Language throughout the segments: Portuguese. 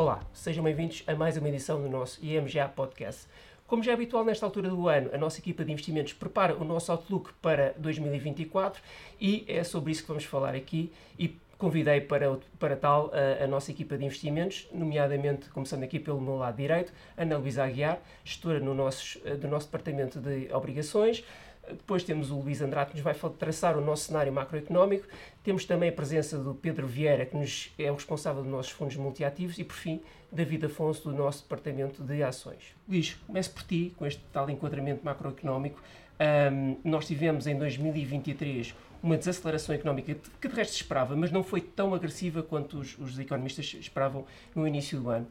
Olá, sejam bem-vindos a mais uma edição do nosso IMGA Podcast. Como já é habitual nesta altura do ano, a nossa equipa de investimentos prepara o nosso outlook para 2024 e é sobre isso que vamos falar aqui e convidei para, para tal a, a, nossa equipa de investimentos, nomeadamente, começando aqui pelo meu lado direito, Ana Luísa Aguiar, gestora no nosso, do nosso departamento de obrigações, depois temos o Luís Andrade, que nos vai traçar o nosso cenário macroeconómico. Temos também a presença do Pedro Vieira, que nos é o responsável dos nossos fundos multiativos. E, por fim, David Afonso, do nosso departamento de ações. Luís, começo por ti, com este tal enquadramento macroeconómico. Um, nós tivemos em 2023 uma desaceleração económica que de resto se esperava, mas não foi tão agressiva quanto os, os economistas esperavam no início do ano.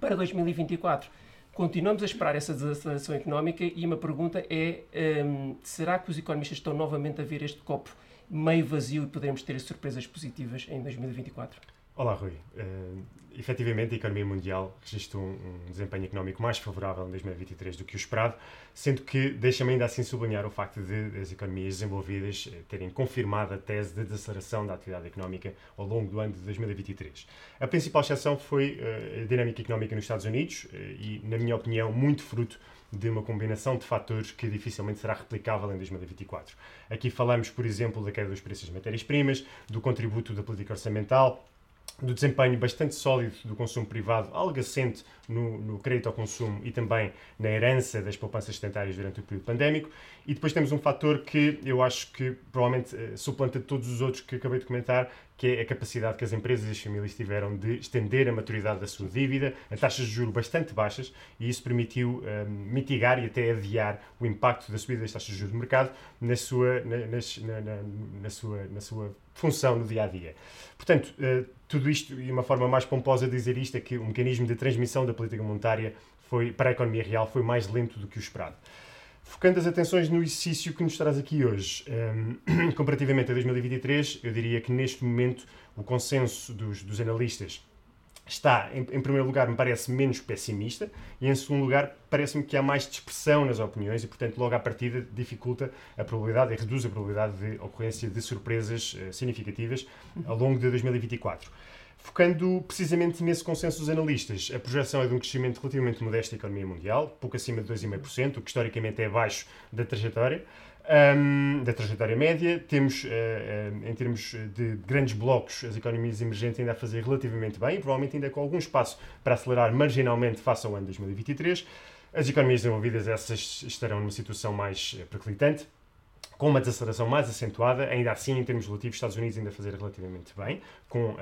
Para 2024, Continuamos a esperar essa desaceleração económica e uma pergunta é: um, será que os economistas estão novamente a ver este copo meio vazio e poderemos ter surpresas positivas em 2024? Olá, Rui. Uh, efetivamente, a economia mundial registrou um, um, desempenho económico mais favorável em 2023 do que o esperado, sendo que deixa-me ainda assim sublinhar o facto de as economias desenvolvidas eh, terem confirmado a tese de desaceleração da atividade económica ao longo do ano de 2023. A principal exceção foi uh, a dinâmica económica nos Estados Unidos uh, e, na minha opinião, muito fruto de uma combinação de fatores que dificilmente será replicável em 2024. Aqui falamos, por exemplo, da queda dos preços das matérias-primas, do contributo da política orçamental, do desempenho bastante sólido do consumo privado, algo assente no, no, crédito ao consumo e também na herança das poupanças sedentárias durante o período pandémico. E depois temos um fator que eu acho que provavelmente uh, suplanta todos os outros que acabei de comentar, que é a capacidade que as empresas e as famílias tiveram de estender a maturidade da sua dívida a taxas de juros bastante baixas e isso permitiu uh, mitigar e até adiar o impacto da subida das taxas de juros do mercado na sua, na, na, na, na sua, na sua função no dia a dia. Portanto, uh, tudo isto, e uma forma mais pomposa de dizer isto, é que o mecanismo de transmissão da política monetária foi, para a economia real foi mais lento do que o esperado. Focando as atenções no exercício que nos traz aqui hoje, comparativamente a 2023, eu diria que neste momento o consenso dos, dos analistas está, em, em, primeiro lugar, me parece menos pessimista e, em segundo lugar, parece-me que há mais dispersão nas opiniões e, portanto, logo à partida dificulta a probabilidade e reduz a probabilidade de ocorrência de surpresas uh, significativas ao longo de 2024. Focando precisamente nesse consenso dos analistas, a projeção é de um crescimento relativamente modesto da economia mundial, pouco acima de 2,5%, o que historicamente é abaixo da trajetória, um, da trajetória média. Temos, uh, uh, em termos de grandes blocos, as economias emergentes ainda a fazer relativamente bem, provavelmente ainda com algum espaço para acelerar marginalmente face ao ano 2023. As economias desenvolvidas, essas estarão numa situação mais periclitante com uma desaceleração mais acentuada, ainda assim, em termos relativos, Estados Unidos ainda fazer relativamente bem, com uh,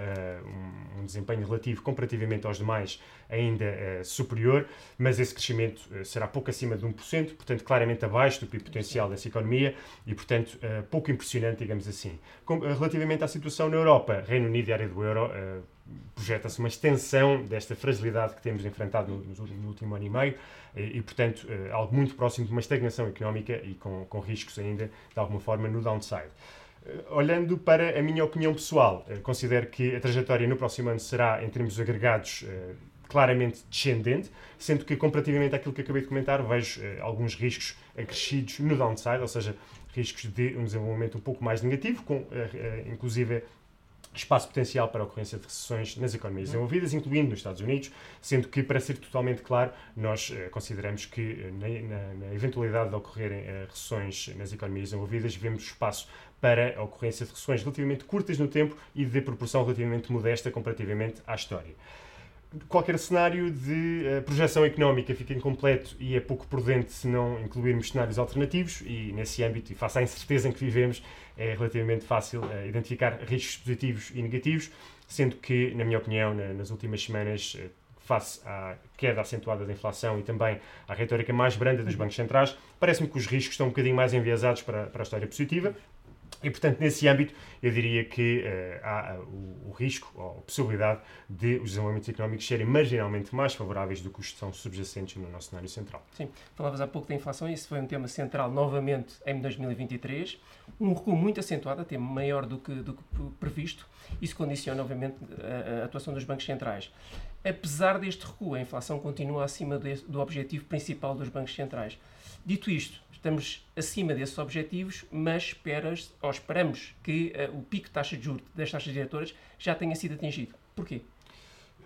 um, um, desempenho relativo comparativamente aos demais ainda uh, superior, mas esse crescimento uh, será pouco acima de 1%, portanto, claramente abaixo do PIB potencial dessa economia e, portanto, pouco impressionante, digamos assim. Com, relativamente à situação na Europa, Reino Unido e área do euro, projeta-se uma extensão desta fragilidade que temos enfrentado no, no último ano e meio e, e, portanto, algo muito próximo de uma estagnação económica e com, com riscos ainda, de alguma forma, no downside. Olhando para a minha opinião pessoal, considero que a trajetória no próximo ano será, em termos agregados, claramente descendente, sendo que, comparativamente àquilo que acabei de comentar, vejo alguns riscos acrescidos no downside, ou seja, riscos de um desenvolvimento um pouco mais negativo, com inclusive espaço potencial para a ocorrência de recessões nas economias desenvolvidas, incluindo nos Estados Unidos, sendo que, para ser totalmente claro, nós uh, consideramos que, uh, na, na, na, eventualidade de ocorrerem uh, recessões nas economias desenvolvidas, vemos espaço para a ocorrência de recessões relativamente curtas no tempo e de proporção relativamente modesta comparativamente à história qualquer cenário de uh, projeção económica fica incompleto e é pouco prudente se não incluirmos cenários alternativos e nesse âmbito e face à incerteza em que vivemos é relativamente fácil uh, identificar riscos positivos e negativos, sendo que, na minha opinião, na, nas últimas semanas, uh, face à queda acentuada da inflação e também à retórica mais branda dos bancos centrais, parece-me que os riscos estão um bocadinho mais enviesados para, para a história positiva. E, portanto, nesse âmbito, eu diria que uh, há uh, o, o, risco, ou a possibilidade de os desenvolvimentos económicos serem marginalmente mais favoráveis do que os que são subjacentes no nosso cenário central. Sim, falavas há pouco da inflação, e isso foi um tema central novamente em 2023. Um recuo muito acentuado, até maior do que, do que previsto. Isso condiciona, obviamente, a, a, atuação dos bancos centrais. Apesar deste recuo, a inflação continua acima de, do objetivo principal dos bancos centrais. Dito isto, estamos acima desses objetivos, mas esperas, ou esperamos que uh, o pico de taxa de juros das taxas diretoras já tenha sido atingido. Porquê?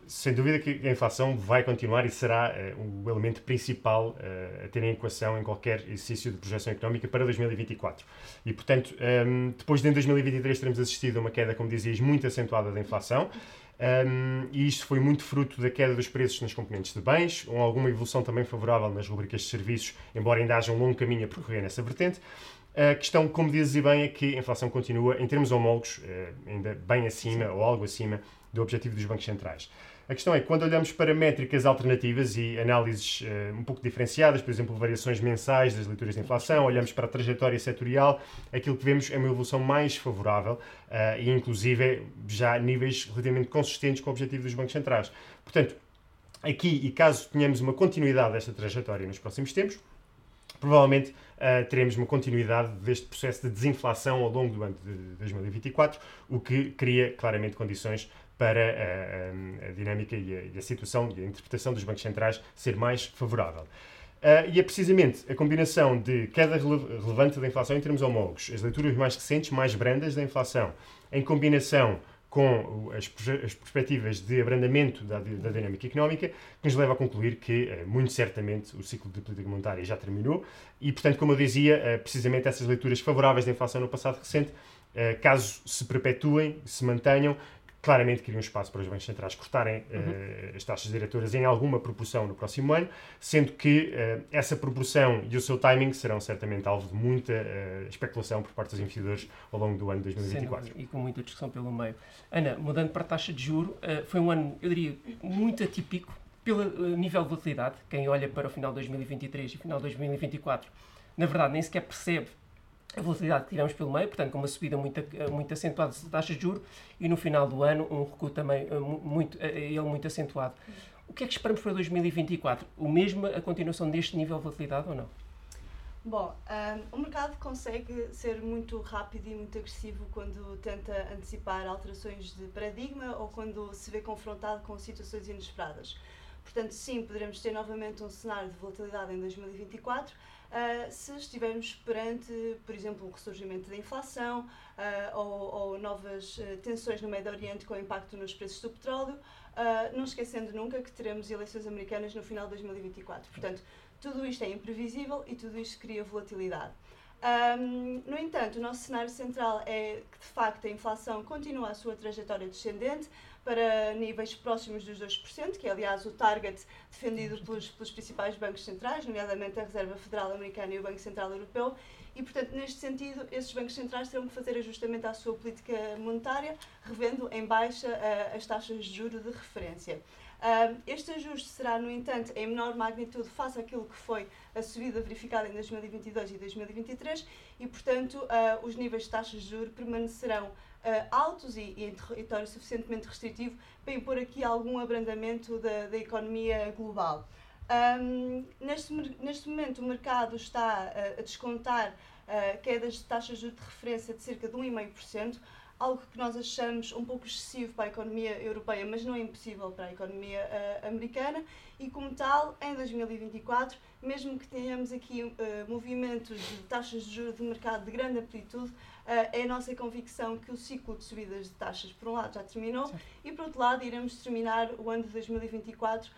Sem dúvida que a inflação vai continuar e será uh, o elemento principal uh, a ter em equação em qualquer exercício de projeção económica para 2024. E, portanto, um, ehm, depois de em 2023 teremos assistido a uma queda, como dizias, muito acentuada da inflação, um, ehm, e isto foi muito fruto da queda dos preços nas componentes de bens, com alguma evolução também favorável nas rubricas de serviços, embora ainda haja um longo caminho a percorrer nessa vertente. A questão, como dizes bem, é que a inflação continua, em termos homólogos, eh, ainda bem acima ou algo acima do objetivo dos bancos centrais. A questão é que quando olhamos para métricas alternativas e análises uh, um pouco diferenciadas, por exemplo, variações mensais das leituras de inflação, olhamos para a trajetória setorial, aquilo que vemos é uma evolução mais favorável uh, e, inclusive, já níveis relativamente consistentes com o objetivo dos bancos centrais. Portanto, aqui, e caso tenhamos uma continuidade desta trajetória nos próximos tempos, provavelmente uh, teremos uma continuidade deste processo de desinflação ao longo do ano de 2024, o que cria claramente condições para a, a, a dinâmica e a, e a, situação e a interpretação dos bancos centrais ser mais favorável. Uh, e é precisamente a combinação de queda relevante da inflação em termos homólogos, as leituras mais recentes, mais brandas da inflação, em combinação com as, as perspectivas de abrandamento da, da, dinâmica económica, que nos leva a concluir que, eh, muito certamente, o ciclo de política monetária já terminou e, portanto, como eu dizia, eh, precisamente essas leituras favoráveis da inflação no passado recente, eh, caso se perpetuem, se mantenham, claramente queriam espaço para os bancos centrais cortarem uhum. uh, as taxas diretoras em alguma proporção no próximo ano, sendo que uh, essa proporção e o seu timing serão certamente alvo de muita uh, especulação por parte dos investidores ao longo do ano de 2024. e com muita discussão pelo meio. Ana, mudando para a taxa de juro, foi um ano, eu diria, muito atípico pelo nível de volatilidade. Quem olha para o final de 2023 e final de 2024, na verdade, nem sequer percebe a volatilidade que tivemos pelo meio, portanto, com uma subida muito, muito acentuada de taxas de juros e no final do ano um recuo também eh, muito, eh, ele muito acentuado. O que é que esperamos para 2024? O mesmo, a continuação deste nível de volatilidade ou não? Bom, um, o mercado consegue ser muito rápido e muito agressivo quando tenta antecipar alterações de paradigma ou quando se vê confrontado com situações inesperadas. Portanto, sim, poderemos ter novamente um cenário de volatilidade em 2024, uh, se estivermos perante, por exemplo, um ressurgimento da inflação uh, ou, ou, novas uh, tensões no Médio Oriente com impacto nos preços do petróleo, não esquecendo nunca que teremos eleições americanas no final de 2024. Portanto, tudo isto é imprevisível e tudo isto cria volatilidade. Um, no entanto, o nosso cenário central é que, de facto, a inflação continua a sua trajetória descendente, para níveis próximos dos 2%, que é aliás o target defendido pelos, pelos principais bancos centrais, nomeadamente a Reserva Federal Americana e o Banco Central Europeu, e, portanto, neste sentido, esses bancos centrais terão que fazer ajustamento à sua política monetária, revendo em baixa uh, as taxas de juro de referência. Uh, este ajuste será, no entanto, em menor magnitude face àquilo que foi a subida verificada em 2022 e 2023 e, portanto, uh, os níveis de taxas de juros permanecerão uh, altos e, e, em território suficientemente restritivo para impor aqui algum abrandamento da, da economia global. Um, neste, neste momento, o mercado está uh, a descontar uh, quedas de taxas de referência de cerca de 1,5%, algo que nós achamos um pouco excessivo para a economia europeia, mas não é impossível para a economia uh, americana. E, como tal, em 2024, mesmo que tenhamos aqui uh, movimentos de taxas de juros de mercado de grande amplitude, uh, é a nossa convicção que o ciclo de subidas de taxas, por um lado, já terminou e, por outro lado, iremos terminar o ano de 2024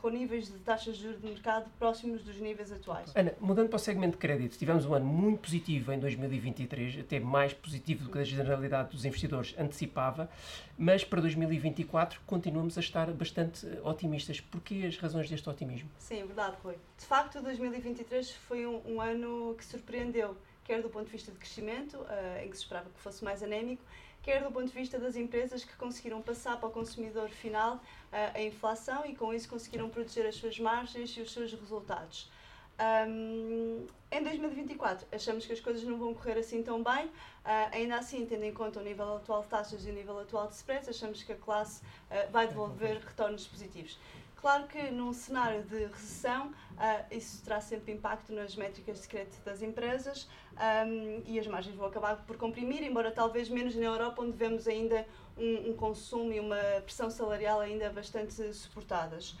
com níveis de taxas de juros de mercado próximos dos níveis atuais. Ana, mudando para o segmento de crédito, tivemos um ano muito positivo em 2023, até mais positivo do que a generalidade dos investidores antecipava, mas para 2024 continuamos a estar bastante otimistas. Porquê as razões deste otimismo? Sim, verdade, foi. De facto, 2023 foi um, um ano que surpreendeu, quer do ponto de vista de crescimento, uh, em que se esperava que fosse mais anémico, quer do ponto de vista das empresas que conseguiram passar para o consumidor final uh, a inflação e com isso conseguiram proteger as suas margens e os seus resultados. Um, em 2024, achamos que as coisas não vão correr assim tão bem. Uh, ainda assim, tendo em conta o nível atual de taxas e o nível atual de spreads, achamos que a classe uh, vai devolver retornos positivos. Claro que num cenário de recessão, uh, isso terá sempre impacto nas métricas de crédito das empresas e as margens vão acabar por comprimir, embora talvez menos na Europa, onde vemos ainda um, um consumo e uma pressão salarial ainda bastante suportadas.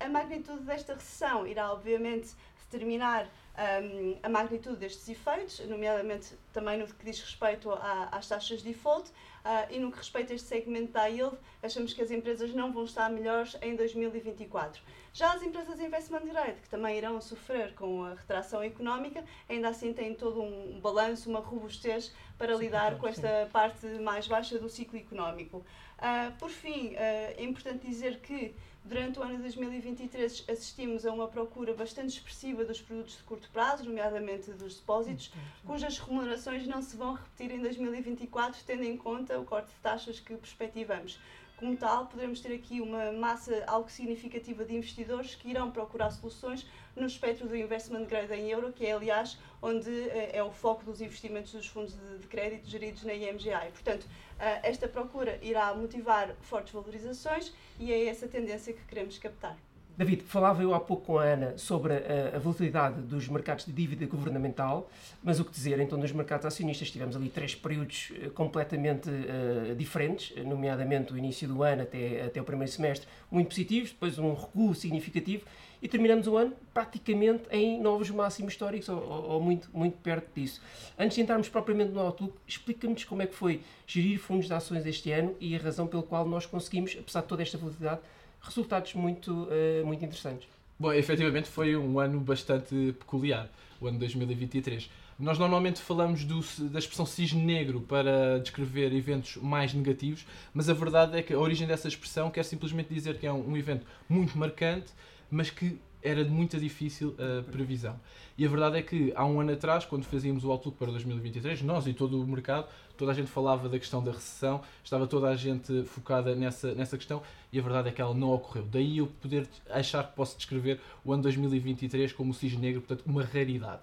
A magnitude desta recessão irá, obviamente, determinar um, a magnitude destes efeitos, nomeadamente também no que diz respeito à, às taxas de default, Uh, e no que respeita a este segmento da yield, achamos que as empresas não vão estar melhores em 2024. Já as empresas de investment grade, que também irão sofrer com a retração económica, ainda assim têm todo um balanço, uma robustez para sim, lidar sim. com esta parte mais baixa do ciclo económico. Uh, por fim, uh, é importante dizer que Durante o ano de 2023 assistimos a uma procura bastante expressiva dos produtos de curto prazo, nomeadamente dos depósitos, cujas remunerações não se vão repetir em 2024, tendo em conta o corte de taxas que perspectivamos. Como tal, poderemos ter aqui uma massa algo significativa de investidores que irão procurar soluções no espectro do investment grade em euro, que é, aliás, onde eh, é o foco dos investimentos dos fundos de, crédito geridos na IMGA. E, portanto, eh, esta procura irá motivar fortes valorizações e é essa tendência que queremos captar. David, falava eu há pouco com a Ana sobre a, a, volatilidade dos mercados de dívida governamental, mas o que dizer, então, dos mercados acionistas? Tivemos ali três períodos completamente uh, diferentes, nomeadamente o início do ano até, até o primeiro semestre, muito positivos, depois um recuo significativo e terminamos o ano praticamente em novos máximos históricos, ou, ou, ou muito, muito perto disso. Antes de entrarmos propriamente no Outlook, explica-nos como é que foi gerir fundos de ações este ano e a razão pela qual nós conseguimos, apesar de toda esta volatilidade, resultados muito, uh, muito interessantes. Bom, efetivamente foi um ano bastante peculiar, o ano 2023. Nós normalmente falamos do, da expressão cisne negro para descrever eventos mais negativos, mas a verdade é que a origem dessa expressão quer simplesmente dizer que é um, um evento muito marcante, mas que era de muita difícil uh, previsão. E a verdade é que há um ano atrás, quando fazíamos o Outlook para 2023, nós e todo o mercado, toda a gente falava da questão da recessão, estava toda a gente focada nessa, nessa questão e a verdade é que ela não ocorreu. Daí eu poder achar que posso descrever o ano 2023 como o cisne negro, portanto, uma raridade.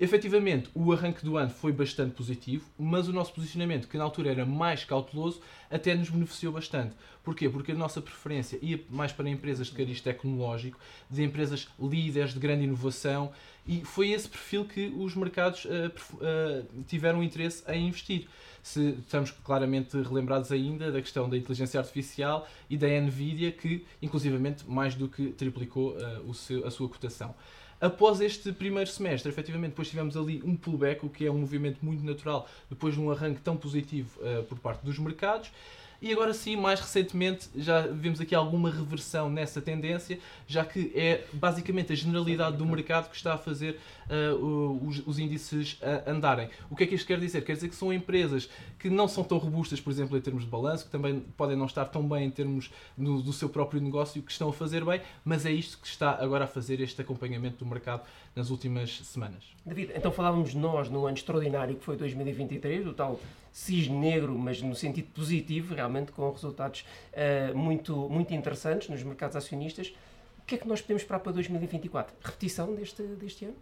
Efetivamente, o arranque do ano foi bastante positivo, mas o nosso posicionamento, que na altura era mais cauteloso, até nos beneficiou bastante. Porquê? Porque a nossa preferência ia mais para empresas de cariz tecnológico, de empresas líderes de grande inovação, e foi esse perfil que os mercados uh, uh, tiveram interesse em investir. Se estamos claramente relembrados ainda da questão da inteligência artificial e da Nvidia, que inclusivamente mais do que triplicou uh, seu, a sua cotação. Após este primeiro semestre, efetivamente, depois tivemos ali um pullback, o que é um movimento muito natural, depois de um arranque tão positivo uh, por parte dos mercados. E agora sim, mais recentemente, já vimos aqui alguma reversão nessa tendência, já que é basicamente a generalidade do mercado que está a fazer uh, os, os, índices andarem. O que é que isto quer dizer? Quer dizer que são empresas que não são tão robustas, por exemplo, em termos de balanço, que também podem não estar tão bem em termos no, do seu próprio negócio, que estão a fazer bem, mas é isto que está agora a fazer este acompanhamento do mercado nas últimas semanas. David, então falávamos nós no ano extraordinário que foi 2023, o tal cisne negro, mas no sentido positivo, realmente com resultados uh, muito, muito interessantes nos mercados acionistas. O que é que nós podemos esperar para 2024? Repetição deste, deste ano?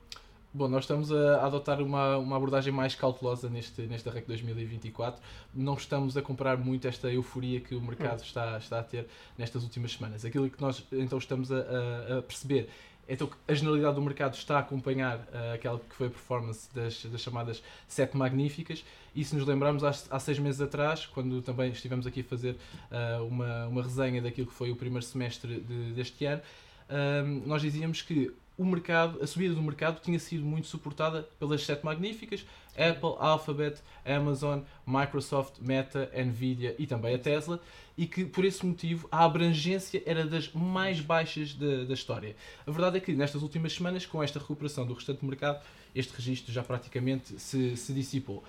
Bom, nós estamos a adotar uma, uma abordagem mais cautelosa neste, neste arranque 2024. Não estamos a comprar muito esta euforia que o mercado hum. está, está a ter nestas últimas semanas. Aquilo que nós então estamos a, a, a perceber então a generalidade do mercado está a acompanhar uh, aquela que foi a performance das, das chamadas sete magníficas. E se nos lembrarmos há, há, seis meses atrás, quando também estivemos aqui a fazer uh, uma, uma resenha daquilo que foi o primeiro semestre de, deste ano, uh, nós dizíamos que o mercado, a subida do mercado tinha sido muito suportada pelas sete magníficas, Apple, Alphabet, Amazon, Microsoft, Meta, Nvidia e também a Tesla, e que por esse motivo a abrangência era das mais baixas da, da história. A verdade é que nestas últimas semanas, com esta recuperação do restante do mercado, este registro já praticamente se, se dissipou.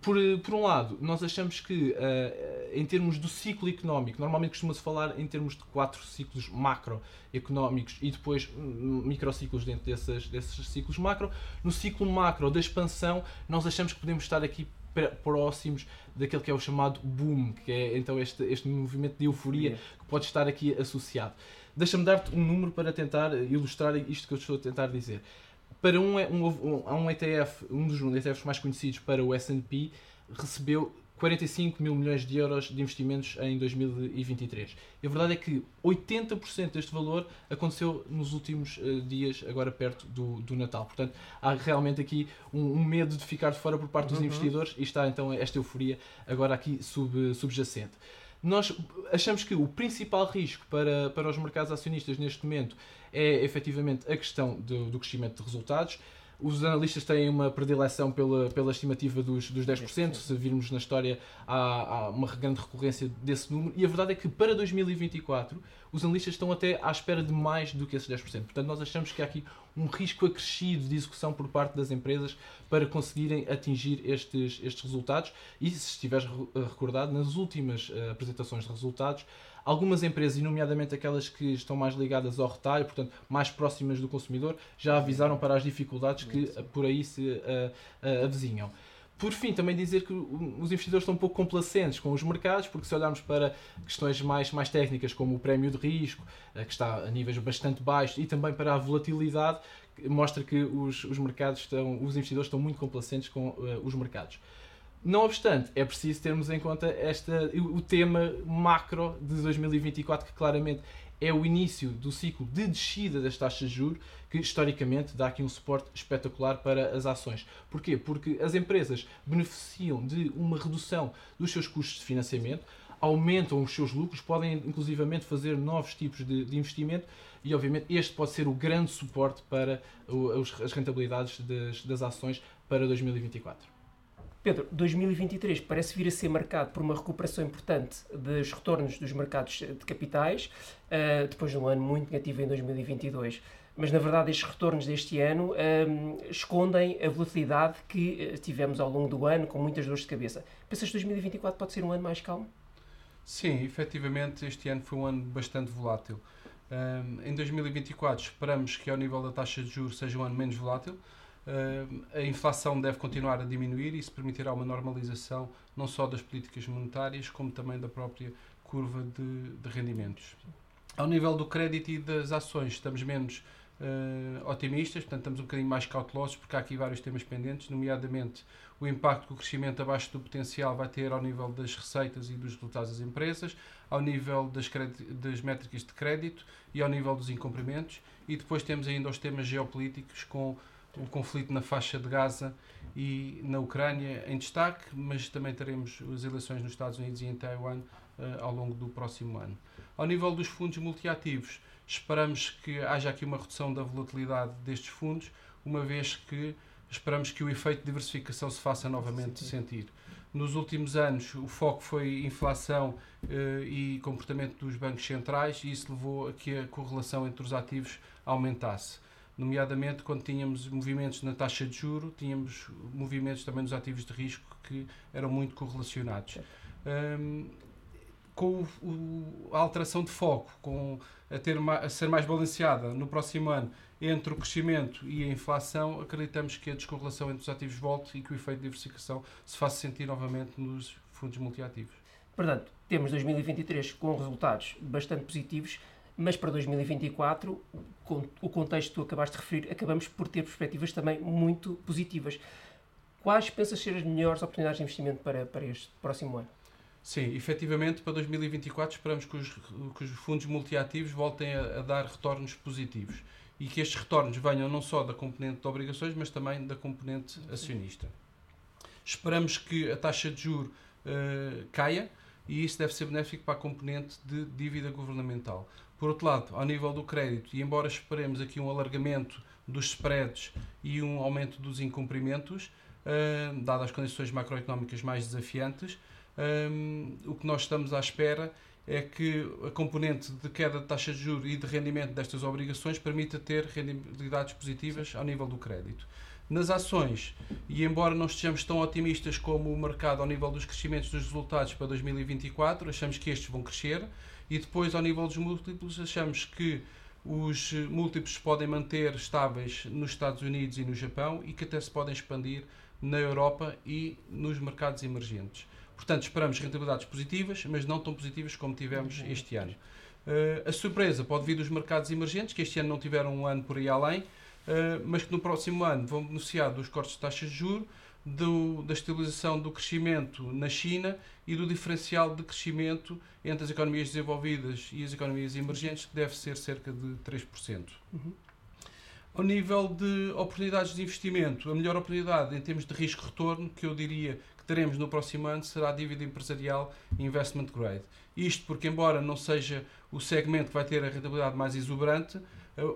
Por, por um lado, nós achamos que, uh, em termos do ciclo económico, normalmente costuma-se falar em termos de quatro ciclos macroeconómicos e depois hum, microciclos dentro desses, desses ciclos macro. No ciclo macro da expansão, nós achamos que podemos estar aqui próximos daquele que é o chamado boom, que é então este, este movimento de euforia yeah. que pode estar aqui associado. Deixa-me dar-te um número para tentar ilustrar isto que eu estou a tentar dizer para um, um, um, um ETF, um dos ETFs mais conhecidos para o S&P, recebeu 45 mil milhões de euros de investimentos em 2023. E a verdade é que 80% deste valor aconteceu nos últimos uh, dias, agora perto do, do Natal. Portanto, há realmente aqui um, um, medo de ficar de fora por parte dos uhum. investidores e está então esta euforia agora aqui sub, subjacente. Nós achamos que o principal risco para, para os mercados acionistas neste momento é efetivamente a questão do, do crescimento de resultados. Os analistas têm uma predileção pela, pela estimativa dos, dos 10%, se virmos na história há, há uma grande recorrência desse número, e a verdade é que para 2024 os analistas estão até à espera de mais do que esses 10%. Portanto, nós achamos que há aqui um risco acrescido de execução por parte das empresas para conseguirem atingir estes, estes resultados. E se estiveres recordado, nas últimas uh, apresentações de resultados, Algumas empresas, nomeadamente aquelas que estão mais ligadas ao retalho, portanto, mais próximas do consumidor, já avisaram para as dificuldades que por aí se uh, uh, avizinham. Por fim, também dizer que os investidores estão um pouco complacentes com os mercados, porque se olharmos para questões mais, mais técnicas, como o prémio de risco, uh, que está a níveis bastante baixos, e também para a volatilidade, mostra que os, os mercados estão, os investidores estão muito complacentes com os mercados. Não obstante, é preciso termos em conta esta, o tema macro de 2024, que claramente é o início do ciclo de descida das taxas de juros, que historicamente dá aqui um suporte espetacular para as ações. Porquê? Porque as empresas beneficiam de uma redução dos seus custos de financiamento, aumentam os seus lucros, podem inclusivamente fazer novos tipos de, de investimento e, obviamente, este pode ser o grande suporte para as rentabilidades das, das ações para 2024. Pedro, 2023 parece vir a ser marcado por uma recuperação importante dos retornos dos mercados de capitais, uh, depois de um ano muito negativo em 2022. Mas, na verdade, estes retornos deste ano um, escondem a volatilidade que uh, tivemos ao longo do ano, com muitas dores de cabeça. Pensas que 2024 pode ser um ano mais calmo? Sim, efetivamente, este ano foi um ano bastante volátil. Um, em 2024 esperamos que ao nível da taxa de juros seja um ano menos volátil, a inflação deve continuar a diminuir e isso permitirá uma normalização não só das políticas monetárias, como também da própria curva de, de rendimentos. Ao nível do crédito e das ações, estamos menos uh, otimistas, portanto, estamos um bocadinho mais cautelosos, porque há aqui vários temas pendentes, nomeadamente o impacto que o crescimento abaixo do potencial vai ter ao nível das receitas e dos resultados das empresas, ao nível das, das métricas de crédito e ao nível dos incumprimentos, e depois temos ainda os temas geopolíticos com o conflito na faixa de Gaza e na Ucrânia em destaque, mas também teremos as eleições nos Estados Unidos e em Taiwan uh, ao longo do próximo ano. Ao nível dos fundos multiativos, esperamos que haja aqui uma redução da volatilidade destes fundos, uma vez que esperamos que o efeito de diversificação se faça novamente sentir. Nos últimos anos, o foco foi inflação uh, e comportamento dos bancos centrais, e isso levou a que a correlação entre os ativos aumentasse nomeadamente quando tínhamos movimentos na taxa de juro, tínhamos movimentos também nos ativos de risco que eram muito correlacionados. Um, com o, a alteração de foco, com a, ter, a ser mais balanceada no próximo ano entre o crescimento e a inflação, acreditamos que a descorrelação entre os ativos volte e que o efeito de diversificação se faça sentir novamente nos fundos multiativos. Portanto, temos 2023 com resultados bastante positivos, mas para 2024, com o contexto que tu acabaste de referir, acabamos por ter perspectivas também muito positivas. Quais pensas ser as melhores oportunidades de investimento para, para este próximo ano? Sim, efetivamente, para 2024 esperamos que os, que os fundos multiativos voltem a, a, dar retornos positivos e que estes retornos venham não só da componente de obrigações, mas também da componente acionista. Esperamos que a taxa de juro uh, caia e isso deve ser benéfico para a componente de dívida governamental. Por outro lado, ao nível do crédito, e embora esperemos aqui um alargamento dos spreads e um aumento dos incumprimentos, uh, dadas as condições macroeconómicas mais desafiantes, um, o que nós estamos à espera é que a componente de queda de taxa de juros e de rendimento destas obrigações permita ter rendibilidades positivas ao nível do crédito. Nas ações, e embora não estejamos tão otimistas como o mercado ao nível dos crescimentos dos resultados para 2024, achamos que estes vão crescer, e depois, ao nível dos múltiplos, achamos que os múltiplos podem manter estáveis nos Estados Unidos e no Japão e que até se podem expandir na Europa e nos mercados emergentes. Portanto, esperamos rentabilidades positivas, mas não tão positivas como tivemos este ano. Uh, a surpresa pode vir dos mercados emergentes, que este ano não tiveram um ano por aí além, mas que no próximo ano vão beneficiar dos cortes de taxas de juros, do, da estabilização do crescimento na China e do diferencial de crescimento entre as economias desenvolvidas e as economias emergentes, que deve ser cerca de 3%. Uhum. Ao nível de oportunidades de investimento, a melhor oportunidade em termos de risco-retorno que eu diria que teremos no próximo ano será a dívida empresarial investment grade. Isto porque, embora não seja o segmento que vai ter a rentabilidade mais exuberante,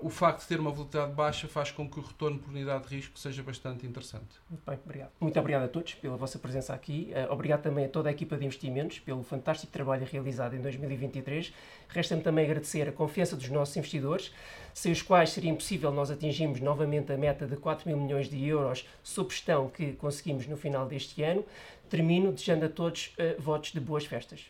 o facto de ter uma volatilidade baixa faz com que o retorno por unidade de risco seja bastante interessante. Muito bem, obrigado. Muito obrigado a todos pela vossa presença aqui. Uh, obrigado também a toda a equipa de investimentos pelo fantástico trabalho realizado em 2023. Resta-me também agradecer a confiança dos nossos investidores, sem os quais seria impossível nós atingirmos novamente a meta de 4 mil milhões de euros sob gestão que conseguimos no final deste ano. Termino desejando a todos uh, votos de boas festas.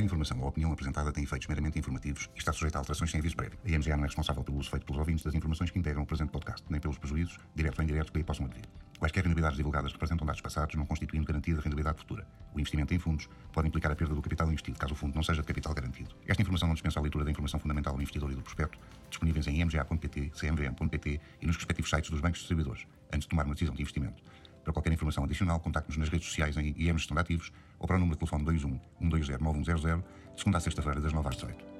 Qualquer informação ou opinião apresentada tem efeitos meramente informativos e está sujeita a alterações sem aviso prévio. A IMGA não é responsável pelo uso feito pelos ouvintes das informações que integram o presente podcast, nem pelos prejuízos, diretos ou indiretos, que lhe possam advir. Quaisquer rentabilidades divulgadas representam dados passados, não constituindo garantia de rentabilidade futura. O investimento em fundos pode implicar a perda do capital investido, caso o fundo não seja de capital garantido. Esta informação não dispensa a leitura da informação fundamental do investidor e do prospecto, disponíveis em imga.pt, cmvm.pt e nos respectivos sites dos bancos distribuidores, antes de tomar uma decisão de investimento. Para qualquer informação adicional, contacte-nos nas redes sociais em Gestão de Ativos ou para o número de telefone 21 120 9100, de segunda a sexta-feira, das 9 às 18.